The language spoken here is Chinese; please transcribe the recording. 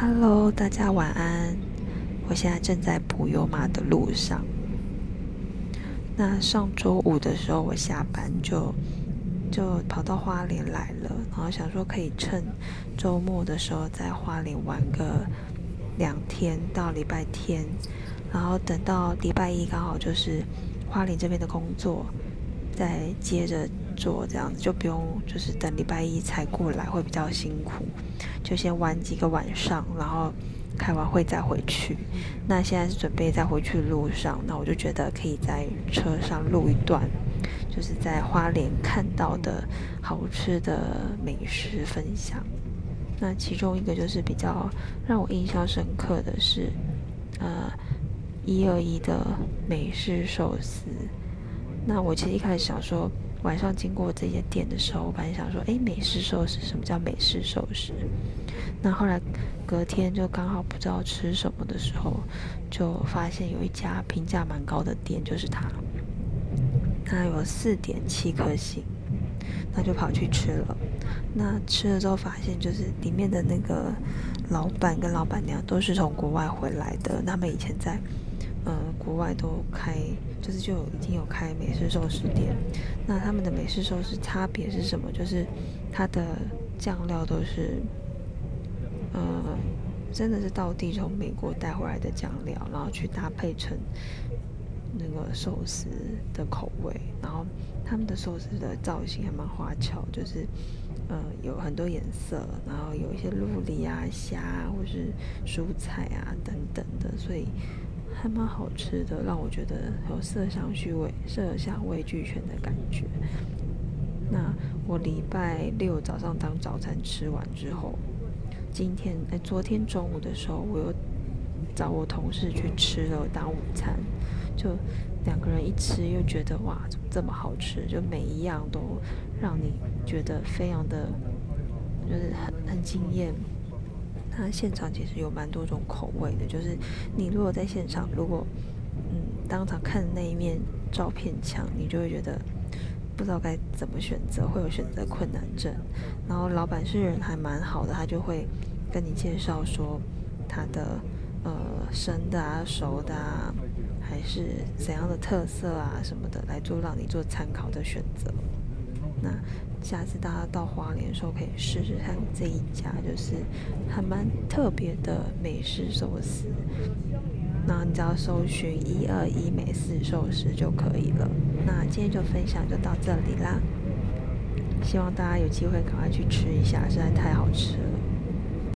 Hello，大家晚安。我现在正在普悠马的路上。那上周五的时候，我下班就就跑到花莲来了，然后想说可以趁周末的时候在花莲玩个两天到礼拜天，然后等到礼拜一刚好就是花莲这边的工作，再接着做，这样子就不用就是等礼拜一才过来，会比较辛苦。就先玩几个晚上，然后开完会再回去。那现在是准备在回去路上，那我就觉得可以在车上录一段，就是在花莲看到的好吃的美食分享。那其中一个就是比较让我印象深刻的是，呃，一二一的美式寿司。那我其实一开始想说。晚上经过这些店的时候，我本来想说，哎，美式寿司，什么叫美式寿司？那后来隔天就刚好不知道吃什么的时候，就发现有一家评价蛮高的店，就是它，它有四点七颗星，那就跑去吃了。那吃了之后发现，就是里面的那个老板跟老板娘都是从国外回来的，他们以前在。呃，国外都开，就是就已经有开美式寿司店。那他们的美式寿司差别是什么？就是它的酱料都是，呃，真的是到地从美国带回来的酱料，然后去搭配成那个寿司的口味。然后他们的寿司的造型还蛮花俏，就是呃有很多颜色，然后有一些鹿里啊、虾或是蔬菜啊等等的，所以。还蛮好吃的，让我觉得有色香虚味色香味俱全的感觉。那我礼拜六早上当早餐吃完之后，今天哎昨天中午的时候，我又找我同事去吃了当午餐，就两个人一吃又觉得哇怎么这么好吃，就每一样都让你觉得非常的，就是很很惊艳。它现场其实有蛮多种口味的，就是你如果在现场，如果嗯当场看那一面照片墙，你就会觉得不知道该怎么选择，会有选择困难症。然后老板是人还蛮好的，他就会跟你介绍说他的呃生的啊、熟的啊，还是怎样的特色啊什么的，来做让你做参考的选择。那下次大家到花莲的时候，可以试试看这一家，就是还蛮特别的美式寿司。那你只要搜寻“一二一美式寿司”就可以了。那今天就分享就到这里啦，希望大家有机会赶快去吃一下，实在太好吃了。